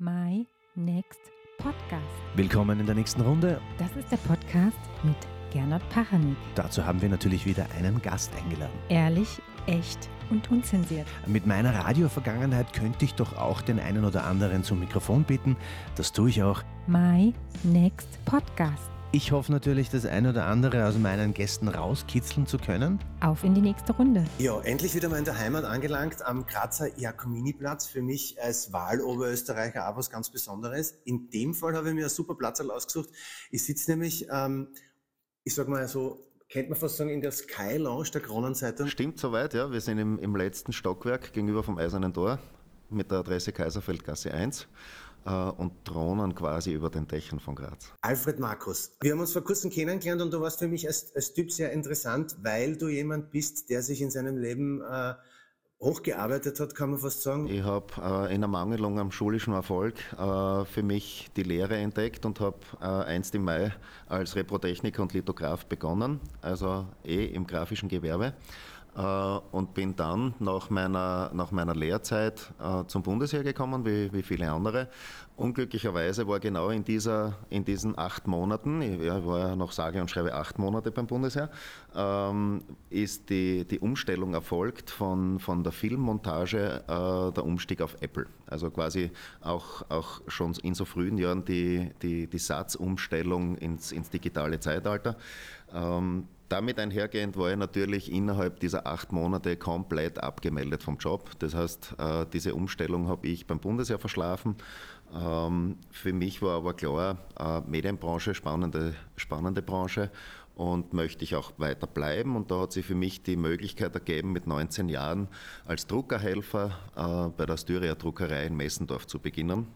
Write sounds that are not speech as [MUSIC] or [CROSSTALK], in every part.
My Next Podcast. Willkommen in der nächsten Runde. Das ist der Podcast mit Gernot Pachanik. Dazu haben wir natürlich wieder einen Gast eingeladen. Ehrlich, echt und unzensiert. Mit meiner Radiovergangenheit könnte ich doch auch den einen oder anderen zum Mikrofon bitten. Das tue ich auch. My Next Podcast. Ich hoffe natürlich, das ein oder andere aus meinen Gästen rauskitzeln zu können. Auf in die nächste Runde. Ja, endlich wieder mal in der Heimat angelangt, am Grazer Jakominiplatz. Für mich als Wahloberösterreicher auch was ganz Besonderes. In dem Fall habe ich mir einen super Platz ausgesucht. Ich sitze nämlich, ähm, ich sag mal so, kennt man fast sagen, in der Sky Lounge der Kronenzeitung. Stimmt soweit, ja. Wir sind im, im letzten Stockwerk gegenüber vom Eisernen Tor mit der Adresse Kaiserfeldgasse 1 äh, und thronen quasi über den Dächern von Graz. Alfred Markus, wir haben uns vor kurzem kennengelernt und du warst für mich als, als Typ sehr interessant, weil du jemand bist, der sich in seinem Leben äh, hochgearbeitet hat, kann man fast sagen. Ich habe äh, in Ermangelung am schulischen Erfolg äh, für mich die Lehre entdeckt und habe äh, einst im Mai als Reprotechniker und Lithograf begonnen, also eh im grafischen Gewerbe. Äh, und bin dann nach meiner, nach meiner Lehrzeit äh, zum Bundesheer gekommen, wie, wie viele andere. Unglücklicherweise war genau in, dieser, in diesen acht Monaten, ich war ja noch sage und schreibe acht Monate beim Bundesheer, ähm, ist die, die Umstellung erfolgt von, von der Filmmontage, äh, der Umstieg auf Apple. Also quasi auch, auch schon in so frühen Jahren die, die, die Satzumstellung ins, ins digitale Zeitalter. Damit einhergehend war ich natürlich innerhalb dieser acht Monate komplett abgemeldet vom Job. Das heißt, äh, diese Umstellung habe ich beim Bundesheer verschlafen. Ähm, für mich war aber klar, äh, Medienbranche, spannende, spannende Branche und möchte ich auch weiter bleiben. Und da hat sich für mich die Möglichkeit ergeben, mit 19 Jahren als Druckerhelfer äh, bei der Styria Druckerei in Messendorf zu beginnen.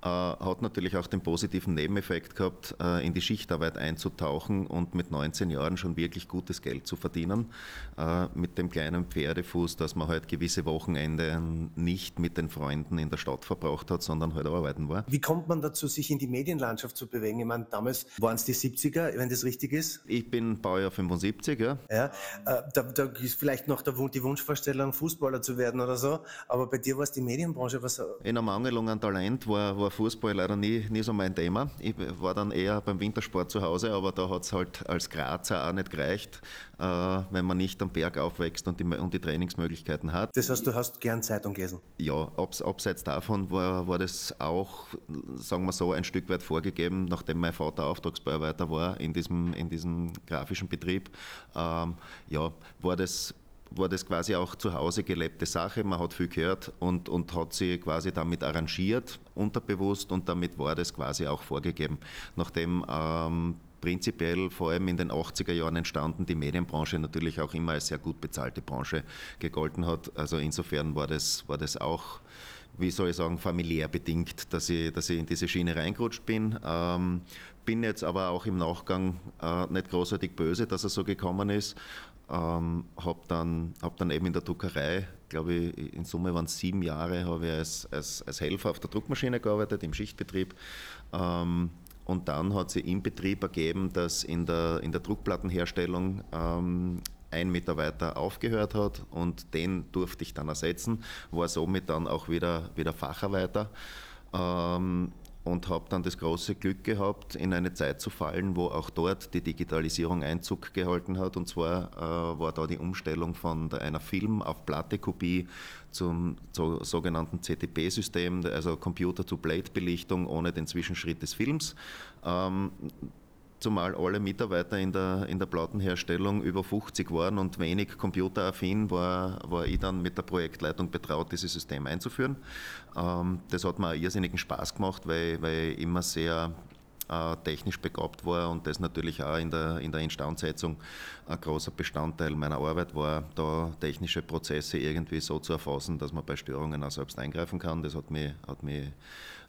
Äh, hat natürlich auch den positiven Nebeneffekt gehabt, äh, in die Schichtarbeit einzutauchen und mit 19 Jahren schon wirklich gutes Geld zu verdienen. Äh, mit dem kleinen Pferdefuß, dass man halt gewisse Wochenende nicht mit den Freunden in der Stadt verbraucht hat, sondern halt arbeiten war. Wie kommt man dazu, sich in die Medienlandschaft zu bewegen? Ich meine, damals waren es die 70er, wenn das richtig ist. Ich bin Baujahr 75, ja. ja da, da ist vielleicht noch der, die Wunschvorstellung, Fußballer zu werden oder so, aber bei dir war es die Medienbranche. Was in der Mangelung an Talent war, war war Fußball leider nie, nie so mein Thema. Ich war dann eher beim Wintersport zu Hause, aber da hat es halt als Grazer auch nicht gereicht, äh, wenn man nicht am Berg aufwächst und die, und die Trainingsmöglichkeiten hat. Das heißt, du hast gern Zeitung gelesen? Ja, abs, abseits davon war, war das auch, sagen wir so, ein Stück weit vorgegeben, nachdem mein Vater Auftragsbearbeiter war in diesem, in diesem grafischen Betrieb. Ähm, ja, war das war das quasi auch zu Hause gelebte Sache. Man hat viel gehört und, und hat sie quasi damit arrangiert, unterbewusst, und damit war das quasi auch vorgegeben. Nachdem ähm, prinzipiell vor allem in den 80er Jahren entstanden, die Medienbranche natürlich auch immer als sehr gut bezahlte Branche gegolten hat. Also insofern war das, war das auch, wie soll ich sagen, familiär bedingt, dass ich, dass ich in diese Schiene reingerutscht bin. Ähm, bin jetzt aber auch im Nachgang äh, nicht großartig böse, dass er so gekommen ist. Ähm, habe dann, hab dann eben in der Druckerei, glaube ich, in Summe waren es sieben Jahre, habe ich als, als, als Helfer auf der Druckmaschine gearbeitet, im Schichtbetrieb. Ähm, und dann hat sich im Betrieb ergeben, dass in der, in der Druckplattenherstellung ähm, ein Mitarbeiter aufgehört hat und den durfte ich dann ersetzen, war somit dann auch wieder, wieder Facharbeiter. Ähm, und habe dann das große Glück gehabt, in eine Zeit zu fallen, wo auch dort die Digitalisierung Einzug gehalten hat. Und zwar äh, war da die Umstellung von einer Film- auf Plattekopie zum, zum sogenannten CTP-System, also Computer-to-Plate-Belichtung ohne den Zwischenschritt des Films. Ähm, zumal alle Mitarbeiter in der, in der Plattenherstellung über 50 waren und wenig computeraffin, war, war ich dann mit der Projektleitung betraut, dieses System einzuführen. Ähm, das hat mir irrsinnigen Spaß gemacht, weil, weil ich immer sehr äh, technisch begabt war und das natürlich auch in der, in der Instandsetzung ein großer Bestandteil meiner Arbeit war, da technische Prozesse irgendwie so zu erfassen, dass man bei Störungen auch selbst eingreifen kann. Das hat mich, hat mich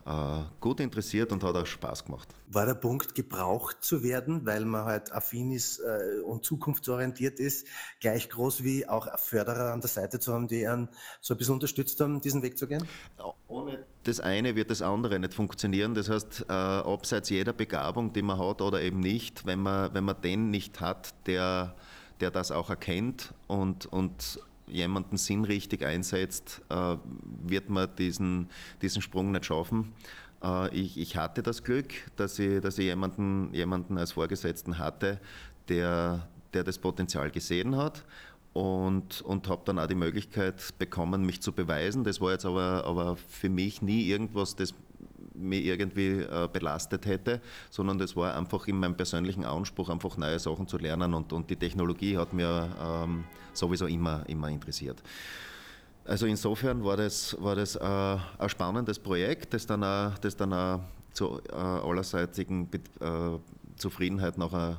äh, gut interessiert und hat auch Spaß gemacht. War der Punkt, gebraucht zu werden, weil man halt affin ist äh, und zukunftsorientiert ist, gleich groß wie auch Förderer an der Seite zu haben, die einen so ein bisschen unterstützt haben, diesen Weg zu gehen? Ohne das eine wird das andere nicht funktionieren. Das heißt, äh, abseits jeder Begabung, die man hat oder eben nicht, wenn man, wenn man den nicht hat, der, der das auch erkennt und, und jemanden sinnrichtig einsetzt, äh, wird man diesen, diesen Sprung nicht schaffen. Äh, ich, ich, hatte das Glück, dass ich, dass ich jemanden, jemanden als Vorgesetzten hatte, der, der das Potenzial gesehen hat und, und habe dann auch die Möglichkeit bekommen, mich zu beweisen. Das war jetzt aber, aber für mich nie irgendwas, das mich irgendwie äh, belastet hätte, sondern das war einfach in meinem persönlichen Anspruch, einfach neue Sachen zu lernen und, und die Technologie hat mir ähm, sowieso immer, immer interessiert. Also insofern war das, war das äh, ein spannendes Projekt, das dann auch, das dann auch zu äh, allerseitigen äh, Zufriedenheit nachher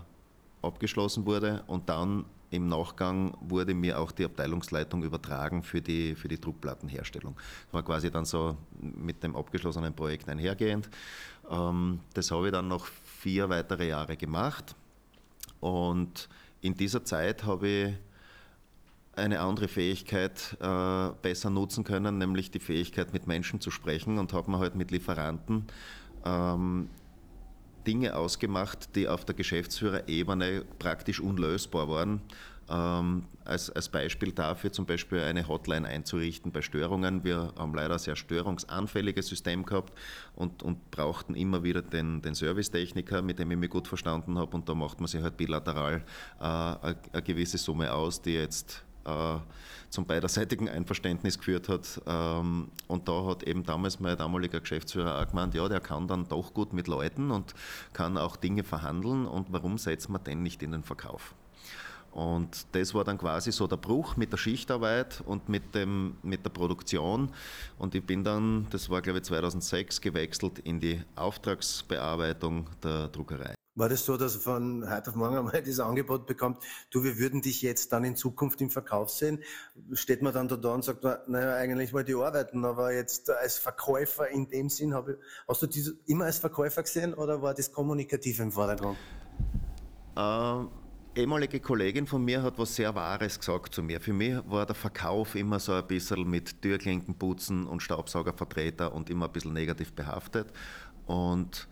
abgeschlossen wurde und dann im Nachgang wurde mir auch die Abteilungsleitung übertragen für die, für die Druckplattenherstellung. Das war quasi dann so mit dem abgeschlossenen Projekt einhergehend. Ähm, das habe ich dann noch vier weitere Jahre gemacht und in dieser Zeit habe ich eine andere Fähigkeit äh, besser nutzen können, nämlich die Fähigkeit, mit Menschen zu sprechen und habe mir halt mit Lieferanten ähm, Dinge ausgemacht, die auf der Geschäftsführerebene praktisch unlösbar waren. Ähm, als, als, Beispiel dafür zum Beispiel eine Hotline einzurichten bei Störungen. Wir haben leider ein sehr störungsanfälliges System gehabt und, und brauchten immer wieder den, den Servicetechniker, mit dem ich mich gut verstanden habe. Und da macht man sich halt bilateral äh, eine, eine gewisse Summe aus, die jetzt zum beiderseitigen Einverständnis geführt hat. Ähm, und da hat eben damals mein damaliger Geschäftsführer auch gemeint, ja, der kann dann doch gut mit Leuten und kann auch Dinge verhandeln und warum setzt man den nicht in den Verkauf? Und das war dann quasi so der Bruch mit der Schichtarbeit und mit, dem, mit der Produktion. Und ich bin dann, das war glaube ich 2006, gewechselt in die Auftragsbearbeitung der Druckerei. War das so, dass von heute auf morgen [LAUGHS] einmal dieses Angebot bekommt, du, wir würden dich jetzt dann in Zukunft im Verkauf sehen? Steht man dann da, da und sagt, naja, eigentlich wollte ich arbeiten, aber jetzt als Verkäufer in dem Sinn, habe ich, hast du diese immer als Verkäufer gesehen oder war das kommunikativ im Vordergrund? Ähm, ehemalige Kollegin von mir hat was sehr Wahres gesagt zu mir. Für mich war der Verkauf immer so ein bisschen mit Türklinkenputzen und Staubsaugervertreter und immer ein bisschen negativ behaftet. Und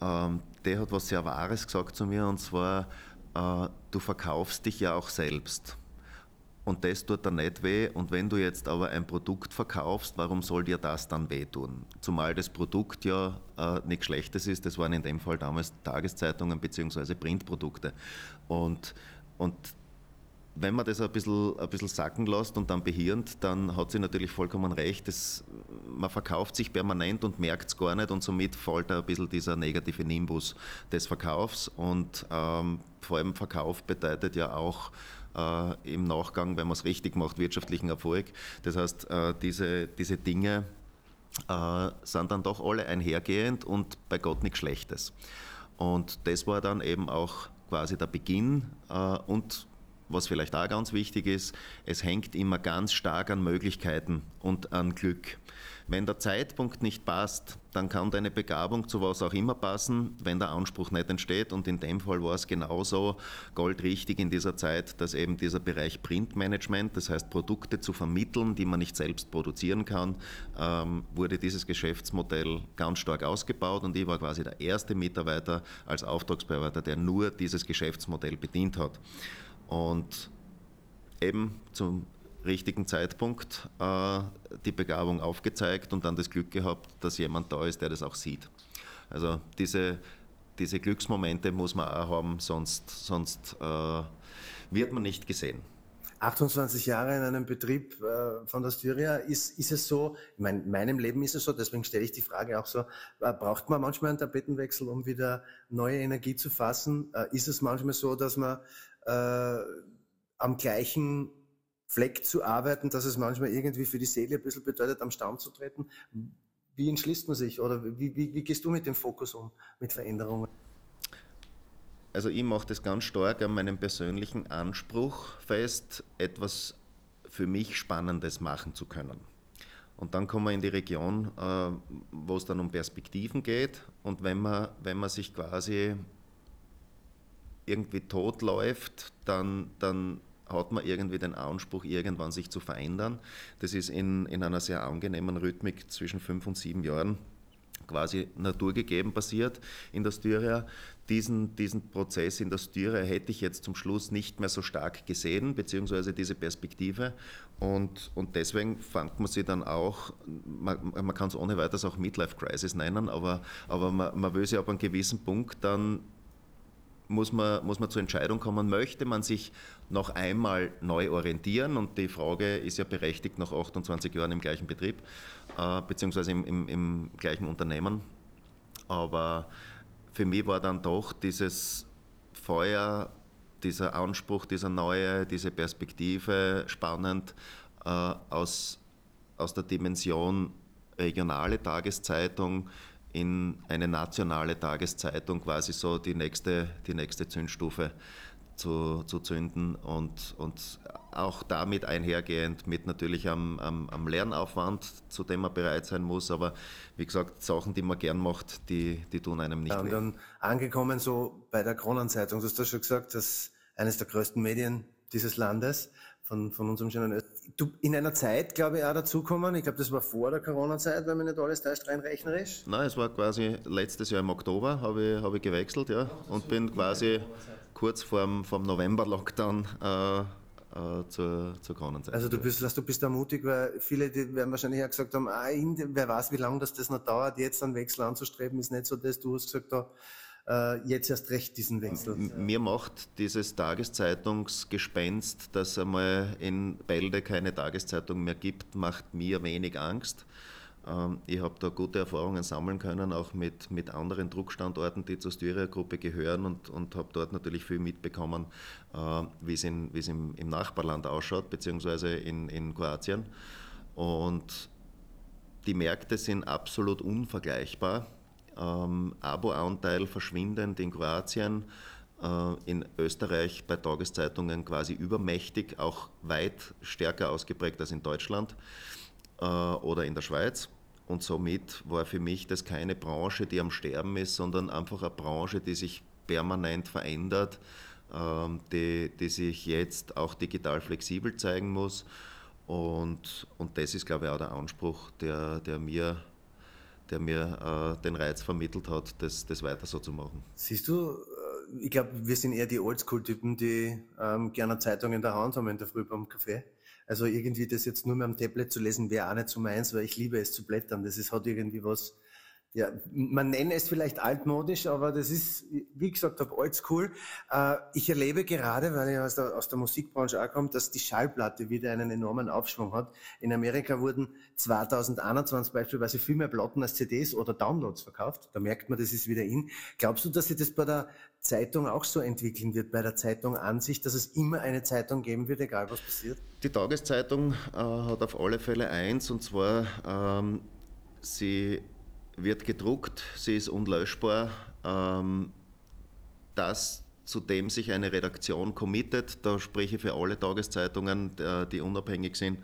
ähm, der hat was sehr Wahres gesagt zu mir und zwar, äh, du verkaufst dich ja auch selbst. Und das tut dir nicht weh. Und wenn du jetzt aber ein Produkt verkaufst, warum soll dir das dann wehtun? Zumal das Produkt ja äh, nichts Schlechtes ist. Das waren in dem Fall damals Tageszeitungen bzw. Printprodukte. Und, und wenn man das ein bisschen, ein bisschen sacken lässt und dann behirnt, dann hat sie natürlich vollkommen recht. Das, man verkauft sich permanent und merkt es gar nicht und somit fällt ein bisschen dieser negative Nimbus des Verkaufs. Und ähm, vor allem Verkauf bedeutet ja auch äh, im Nachgang, wenn man es richtig macht, wirtschaftlichen Erfolg. Das heißt, äh, diese, diese Dinge äh, sind dann doch alle einhergehend und bei Gott nichts Schlechtes. Und das war dann eben auch quasi der Beginn äh, und was vielleicht auch ganz wichtig ist, es hängt immer ganz stark an Möglichkeiten und an Glück. Wenn der Zeitpunkt nicht passt, dann kann deine Begabung zu was auch immer passen, wenn der Anspruch nicht entsteht. Und in dem Fall war es genauso goldrichtig in dieser Zeit, dass eben dieser Bereich Printmanagement, das heißt Produkte zu vermitteln, die man nicht selbst produzieren kann, ähm, wurde dieses Geschäftsmodell ganz stark ausgebaut. Und ich war quasi der erste Mitarbeiter als Auftragsbearbeiter, der nur dieses Geschäftsmodell bedient hat und eben zum richtigen Zeitpunkt äh, die Begabung aufgezeigt und dann das Glück gehabt, dass jemand da ist, der das auch sieht. Also diese, diese Glücksmomente muss man auch haben, sonst, sonst äh, wird man nicht gesehen. 28 Jahre in einem Betrieb äh, von der Styria, ist, ist es so, ich meine, in meinem Leben ist es so, deswegen stelle ich die Frage auch so, äh, braucht man manchmal einen Tapetenwechsel, um wieder neue Energie zu fassen? Äh, ist es manchmal so, dass man äh, am gleichen Fleck zu arbeiten, dass es manchmal irgendwie für die Seele ein bisschen bedeutet, am Stamm zu treten. Wie entschließt man sich oder wie, wie, wie gehst du mit dem Fokus um, mit Veränderungen? Also ich mache das ganz stark an meinem persönlichen Anspruch fest, etwas für mich Spannendes machen zu können. Und dann kommen wir in die Region, äh, wo es dann um Perspektiven geht. Und wenn man, wenn man sich quasi irgendwie tot läuft, dann, dann hat man irgendwie den Anspruch, irgendwann sich zu verändern. Das ist in, in einer sehr angenehmen Rhythmik zwischen fünf und sieben Jahren quasi naturgegeben passiert in der Styria. Diesen, diesen Prozess in der Styria hätte ich jetzt zum Schluss nicht mehr so stark gesehen, beziehungsweise diese Perspektive. Und, und deswegen fand man sie dann auch, man, man kann es ohne weiteres auch Midlife Crisis nennen, aber, aber man, man will sie ab einem gewissen Punkt dann muss man, muss man zur Entscheidung kommen, möchte man sich noch einmal neu orientieren? Und die Frage ist ja berechtigt nach 28 Jahren im gleichen Betrieb, äh, beziehungsweise im, im, im gleichen Unternehmen. Aber für mich war dann doch dieses Feuer, dieser Anspruch, dieser neue, diese Perspektive spannend äh, aus, aus der Dimension regionale Tageszeitung in eine nationale Tageszeitung quasi so die nächste, die nächste Zündstufe zu, zu zünden und, und auch damit einhergehend mit natürlich am, am, am, Lernaufwand, zu dem man bereit sein muss. Aber wie gesagt, Sachen, die man gern macht, die, die tun einem nicht ja, und dann angekommen so bei der Kronenzeitung, du hast ja schon gesagt, das ist eines der größten Medien dieses Landes von, von unserem schönen Du in einer Zeit, glaube ich, auch dazukommen. Ich glaube, das war vor der Corona-Zeit, wenn man nicht alles täuscht, rein rechnerisch. Nein, es war quasi letztes Jahr im Oktober, habe ich, hab ich gewechselt, ja. Und bin quasi kurz vorm, vorm November-Lockdown äh, äh, zur, zur Kronenzeit. Also du bist, du bist da mutig, weil viele die werden wahrscheinlich auch gesagt haben, ah, wer weiß, wie lange das, das noch dauert, jetzt einen Wechsel anzustreben, ist nicht so das. Du hast gesagt, da, äh, jetzt erst recht diesen Wechsel. Mir macht dieses Tageszeitungsgespenst, dass einmal in Bälde keine Tageszeitung mehr gibt, macht mir wenig Angst. Ähm, ich habe da gute Erfahrungen sammeln können, auch mit, mit anderen Druckstandorten, die zur Styria-Gruppe gehören und, und habe dort natürlich viel mitbekommen, äh, wie es im, im Nachbarland ausschaut, beziehungsweise in, in Kroatien. Und die Märkte sind absolut unvergleichbar. Ähm, Abo-Anteil verschwindend in Kroatien, äh, in Österreich bei Tageszeitungen quasi übermächtig, auch weit stärker ausgeprägt als in Deutschland äh, oder in der Schweiz. Und somit war für mich das keine Branche, die am Sterben ist, sondern einfach eine Branche, die sich permanent verändert, ähm, die, die sich jetzt auch digital flexibel zeigen muss. Und, und das ist, glaube ich, auch der Anspruch, der, der mir, der mir äh, den Reiz vermittelt hat, das, das weiter so zu machen. Siehst du, äh, ich glaube, wir sind eher die Oldschool-Typen, die ähm, gerne Zeitungen in der Hand haben in der Früh beim Kaffee. Also irgendwie das jetzt nur mehr am Tablet zu lesen, wäre auch nicht so meins, weil ich liebe es zu blättern. Das ist, hat irgendwie was, ja, man nennt es vielleicht altmodisch, aber das ist, wie gesagt habe, oldschool. Äh, ich erlebe gerade, weil ich aus der, aus der Musikbranche auch komme, dass die Schallplatte wieder einen enormen Aufschwung hat. In Amerika wurden 2021 beispielsweise viel mehr Platten als CDs oder Downloads verkauft. Da merkt man, das ist wieder in. Glaubst du, dass sich das bei der Zeitung auch so entwickeln wird, bei der Zeitung an sich, dass es immer eine Zeitung geben wird, egal was passiert? Die Tageszeitung äh, hat auf alle Fälle eins, und zwar, ähm, sie wird gedruckt, sie ist unlöschbar. Ähm, das, zu dem sich eine Redaktion committet, da spreche ich für alle Tageszeitungen, die unabhängig sind,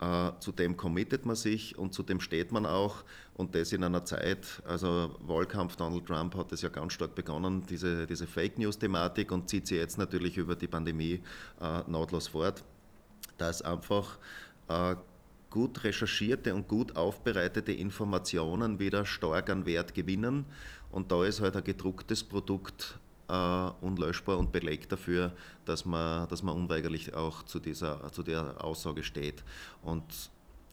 äh, zu dem committet man sich und zu dem steht man auch und das in einer Zeit, also Wahlkampf Donald Trump hat es ja ganz stark begonnen, diese, diese Fake News-Thematik und zieht sie jetzt natürlich über die Pandemie äh, nahtlos fort, dass einfach äh, gut recherchierte und gut aufbereitete Informationen wieder stark an Wert gewinnen. Und da ist halt ein gedrucktes Produkt äh, unlöschbar und Beleg dafür, dass man, dass man unweigerlich auch zu dieser, zu der Aussage steht. Und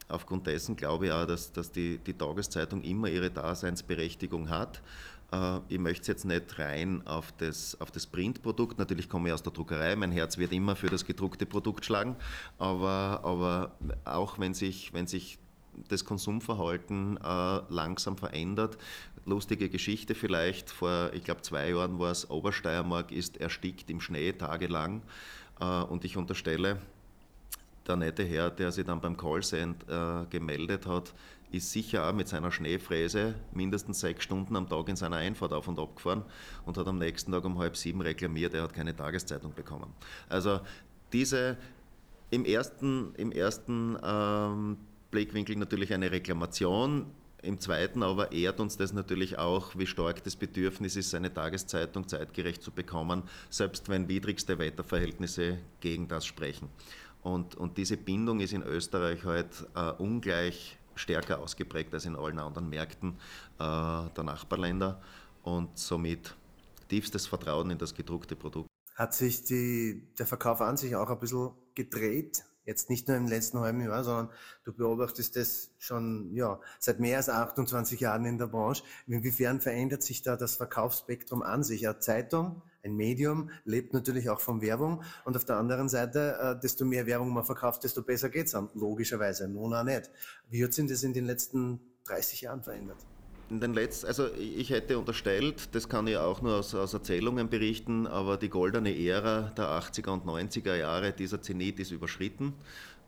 aufgrund dessen glaube ich auch, dass, dass die, die Tageszeitung immer ihre Daseinsberechtigung hat. Äh, ich möchte jetzt nicht rein auf das, auf das Printprodukt, natürlich komme ich aus der Druckerei, mein Herz wird immer für das gedruckte Produkt schlagen, aber, aber auch wenn sich, wenn sich das Konsumverhalten äh, langsam verändert. Lustige Geschichte vielleicht, vor, ich glaube, zwei Jahren war es, Obersteiermark ist erstickt im Schnee tagelang. Äh, und ich unterstelle, der nette Herr, der sich dann beim Callcent äh, gemeldet hat, ist sicher auch mit seiner Schneefräse mindestens sechs Stunden am Tag in seiner Einfahrt auf und ab gefahren und hat am nächsten Tag um halb sieben reklamiert, er hat keine Tageszeitung bekommen. Also diese im ersten, im ersten ähm, Blickwinkel natürlich eine Reklamation, im zweiten aber ehrt uns das natürlich auch, wie stark das Bedürfnis ist, eine Tageszeitung zeitgerecht zu bekommen, selbst wenn widrigste Wetterverhältnisse gegen das sprechen. Und, und diese Bindung ist in Österreich halt äh, ungleich stärker ausgeprägt als in allen anderen Märkten äh, der Nachbarländer und somit tiefstes Vertrauen in das gedruckte Produkt. Hat sich die, der Verkauf an sich auch ein bisschen gedreht? Jetzt nicht nur im letzten halben Jahr, sondern du beobachtest das schon ja, seit mehr als 28 Jahren in der Branche. Inwiefern verändert sich da das Verkaufsspektrum an sich? Eine Zeitung, ein Medium, lebt natürlich auch von Werbung. Und auf der anderen Seite, äh, desto mehr Werbung man verkauft, desto besser geht's dann. Logischerweise, nun auch nicht. Wie hat sich das in den letzten 30 Jahren verändert? In den letzten, also ich hätte unterstellt, das kann ich auch nur aus, aus, Erzählungen berichten, aber die goldene Ära der 80er und 90er Jahre, dieser Zenit ist überschritten,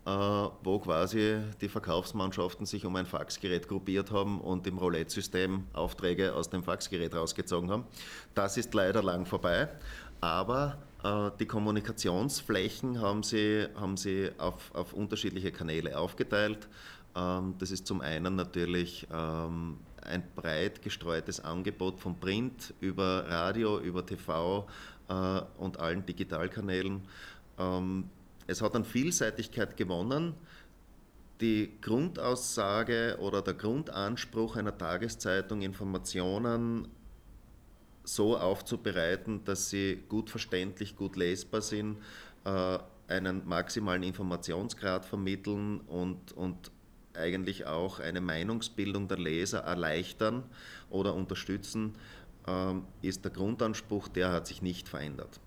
wo quasi die Verkaufsmannschaften sich um ein Faxgerät gruppiert haben und im Roulette-System Aufträge aus dem Faxgerät rausgezogen haben. Das ist leider lang vorbei, aber äh, die Kommunikationsflächen haben sie, haben sie auf, auf unterschiedliche Kanäle aufgeteilt. Ähm, das ist zum einen natürlich ähm, ein breit gestreutes Angebot von Print über Radio, über TV äh, und allen Digitalkanälen. Ähm, es hat an Vielseitigkeit gewonnen. Die Grundaussage oder der Grundanspruch einer Tageszeitung, Informationen so aufzubereiten, dass sie gut verständlich, gut lesbar sind, äh, einen maximalen Informationsgrad vermitteln und, und eigentlich auch eine Meinungsbildung der Leser erleichtern oder unterstützen, ähm, ist der Grundanspruch, der hat sich nicht verändert.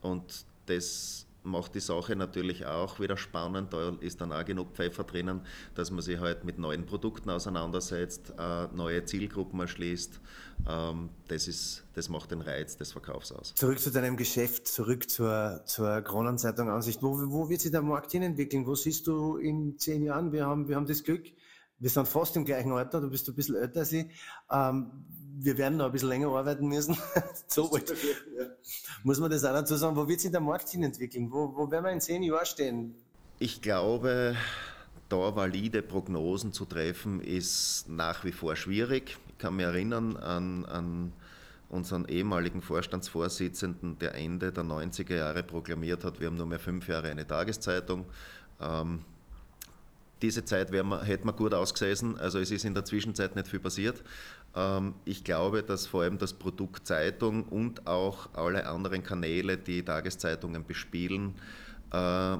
Und das macht die Sache natürlich auch wieder spannend. Da ist dann auch genug Pfeffer drinnen, dass man sich halt mit neuen Produkten auseinandersetzt, äh, neue Zielgruppen erschließt. Ähm, das, ist, das macht den Reiz des Verkaufs aus. Zurück zu deinem Geschäft, zurück zur, zur Kronenzeitung Ansicht. Wo, wo wird sich der Markt hin entwickeln? Wo siehst du in zehn Jahren? Wir haben, wir haben das Glück, wir sind fast im gleichen Alter, du bist ein bisschen älter als ich. Ähm, wir werden noch ein bisschen länger arbeiten müssen. [LAUGHS] so alt. Ja. Muss man das auch dazu sagen? Wo wird sich der Markt hin entwickeln? Wo, wo werden wir in zehn Jahren stehen? Ich glaube, da valide Prognosen zu treffen, ist nach wie vor schwierig. Ich kann mich erinnern an, an unseren ehemaligen Vorstandsvorsitzenden, der Ende der 90er Jahre proklamiert hat, wir haben nur mehr fünf Jahre eine Tageszeitung. Ähm, diese Zeit wir, hätte man gut ausgesessen, also es ist in der Zwischenzeit nicht viel passiert. Ähm, ich glaube, dass vor allem das Produkt Zeitung und auch alle anderen Kanäle, die Tageszeitungen bespielen, äh,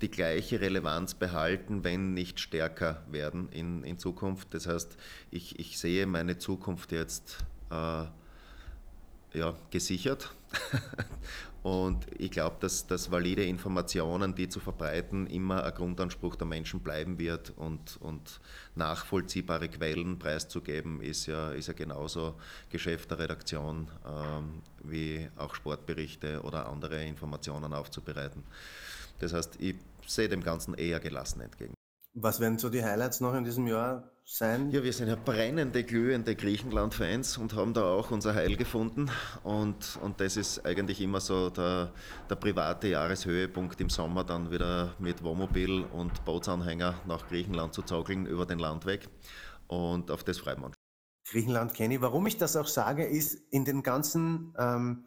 die gleiche Relevanz behalten, wenn nicht stärker werden in, in Zukunft. Das heißt, ich, ich sehe meine Zukunft jetzt äh, ja, gesichert. [LAUGHS] Und ich glaube, dass, dass valide Informationen, die zu verbreiten, immer ein Grundanspruch der Menschen bleiben wird und, und nachvollziehbare Quellen preiszugeben, ist ja, ist ja genauso Geschäft der Redaktion ähm, wie auch Sportberichte oder andere Informationen aufzubereiten. Das heißt, ich sehe dem Ganzen eher gelassen entgegen. Was werden so die Highlights noch in diesem Jahr sein? Ja, wir sind ja brennende, glühende Griechenland-Fans und haben da auch unser Heil gefunden. Und, und das ist eigentlich immer so der, der private Jahreshöhepunkt im Sommer, dann wieder mit Wohnmobil und Bootsanhänger nach Griechenland zu zaukeln über den Landweg. Und auf das freuen wir uns. Griechenland kenne ich. Warum ich das auch sage, ist in den ganzen ähm,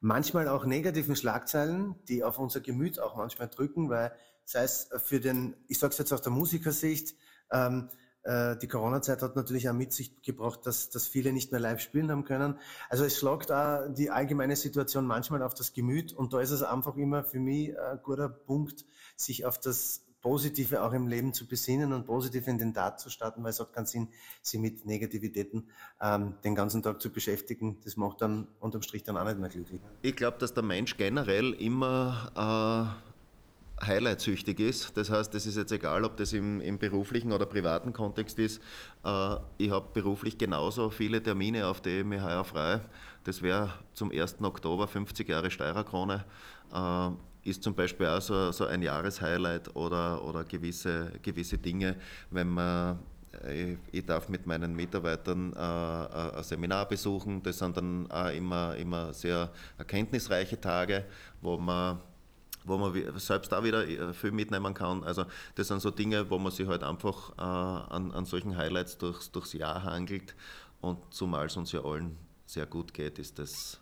manchmal auch negativen Schlagzeilen, die auf unser Gemüt auch manchmal drücken, weil sei es für den, ich sage es jetzt aus der Musikersicht, ähm, äh, die Corona-Zeit hat natürlich auch mit sich gebracht, dass, dass viele nicht mehr live spielen haben können. Also es schlagt auch die allgemeine Situation manchmal auf das Gemüt und da ist es einfach immer für mich ein guter Punkt, sich auf das Positive auch im Leben zu besinnen und positiv in den Tat zu starten, weil es hat keinen Sinn, sich mit Negativitäten ähm, den ganzen Tag zu beschäftigen. Das macht dann unterm Strich dann auch nicht mehr glücklich. Ich glaube, dass der Mensch generell immer äh highlightsüchtig ist. Das heißt, es ist jetzt egal, ob das im, im beruflichen oder privaten Kontext ist. Äh, ich habe beruflich genauso viele Termine, auf die ich mich heuer frei. Das wäre zum 1. Oktober 50 Jahre Steirerkrone. Äh, ist zum Beispiel auch so, so ein Jahreshighlight oder, oder gewisse, gewisse Dinge, wenn man äh, ich darf mit meinen Mitarbeitern äh, ein Seminar besuchen. Das sind dann auch immer, immer sehr erkenntnisreiche Tage, wo man wo man selbst auch wieder äh, viel mitnehmen kann. Also das sind so Dinge, wo man sich halt einfach äh, an, an solchen Highlights durchs, durchs Jahr hangelt und zumal es uns ja allen sehr gut geht, ist das,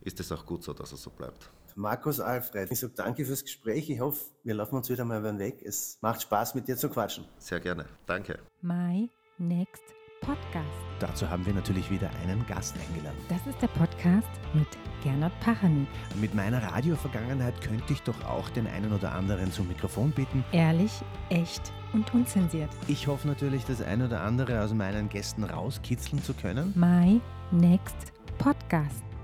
ist das auch gut so, dass es so bleibt. Markus Alfred, ich sage danke fürs Gespräch. Ich hoffe, wir laufen uns wieder mal über den Weg. Es macht Spaß, mit dir zu quatschen. Sehr gerne. Danke. My Next Podcast. Dazu haben wir natürlich wieder einen Gast eingeladen. Das ist der Podcast mit Gernot Pachanik. Mit meiner Radiovergangenheit könnte ich doch auch den einen oder anderen zum Mikrofon bitten. Ehrlich, echt und unzensiert. Ich hoffe natürlich, das eine oder andere aus meinen Gästen rauskitzeln zu können. My Next Podcast.